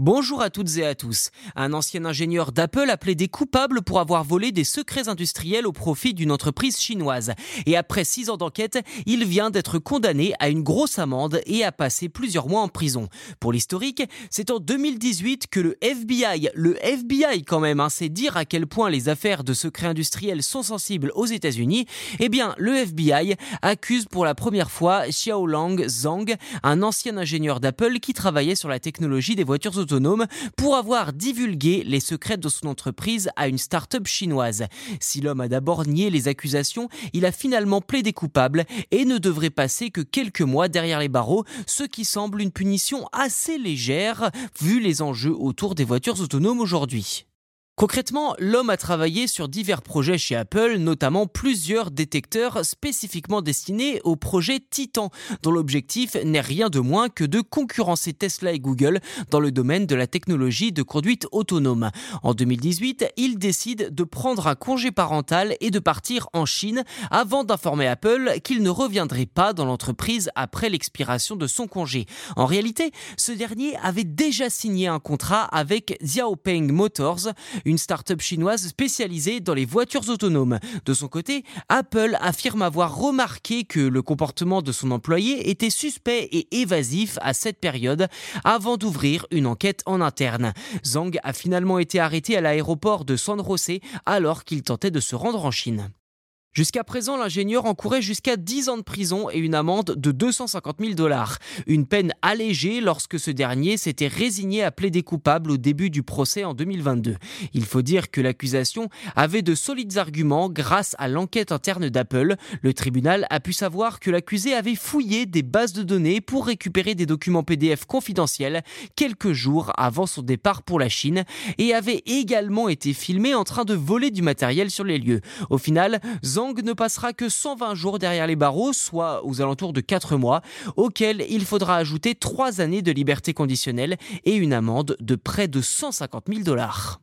Bonjour à toutes et à tous. Un ancien ingénieur d'Apple a plaidé coupable pour avoir volé des secrets industriels au profit d'une entreprise chinoise. Et après six ans d'enquête, il vient d'être condamné à une grosse amende et à passer plusieurs mois en prison. Pour l'historique, c'est en 2018 que le FBI, le FBI quand même, hein, c'est dire à quel point les affaires de secrets industriels sont sensibles aux États-Unis, eh bien le FBI accuse pour la première fois Xiaolang Zhang, un ancien ingénieur d'Apple qui travaillait sur la technologie des voitures autonome pour avoir divulgué les secrets de son entreprise à une start-up chinoise. Si l'homme a d'abord nié les accusations, il a finalement plaidé coupable et ne devrait passer que quelques mois derrière les barreaux, ce qui semble une punition assez légère vu les enjeux autour des voitures autonomes aujourd'hui. Concrètement, l'homme a travaillé sur divers projets chez Apple, notamment plusieurs détecteurs spécifiquement destinés au projet Titan, dont l'objectif n'est rien de moins que de concurrencer Tesla et Google dans le domaine de la technologie de conduite autonome. En 2018, il décide de prendre un congé parental et de partir en Chine avant d'informer Apple qu'il ne reviendrait pas dans l'entreprise après l'expiration de son congé. En réalité, ce dernier avait déjà signé un contrat avec Xiaopeng Motors, une start-up chinoise spécialisée dans les voitures autonomes. De son côté, Apple affirme avoir remarqué que le comportement de son employé était suspect et évasif à cette période avant d'ouvrir une enquête en interne. Zhang a finalement été arrêté à l'aéroport de San José alors qu'il tentait de se rendre en Chine. Jusqu'à présent, l'ingénieur encourait jusqu'à 10 ans de prison et une amende de 250 000 dollars. Une peine allégée lorsque ce dernier s'était résigné à plaider coupable au début du procès en 2022. Il faut dire que l'accusation avait de solides arguments grâce à l'enquête interne d'Apple. Le tribunal a pu savoir que l'accusé avait fouillé des bases de données pour récupérer des documents PDF confidentiels quelques jours avant son départ pour la Chine et avait également été filmé en train de voler du matériel sur les lieux. Au final, ne passera que 120 jours derrière les barreaux, soit aux alentours de 4 mois, auxquels il faudra ajouter 3 années de liberté conditionnelle et une amende de près de 150 000 dollars.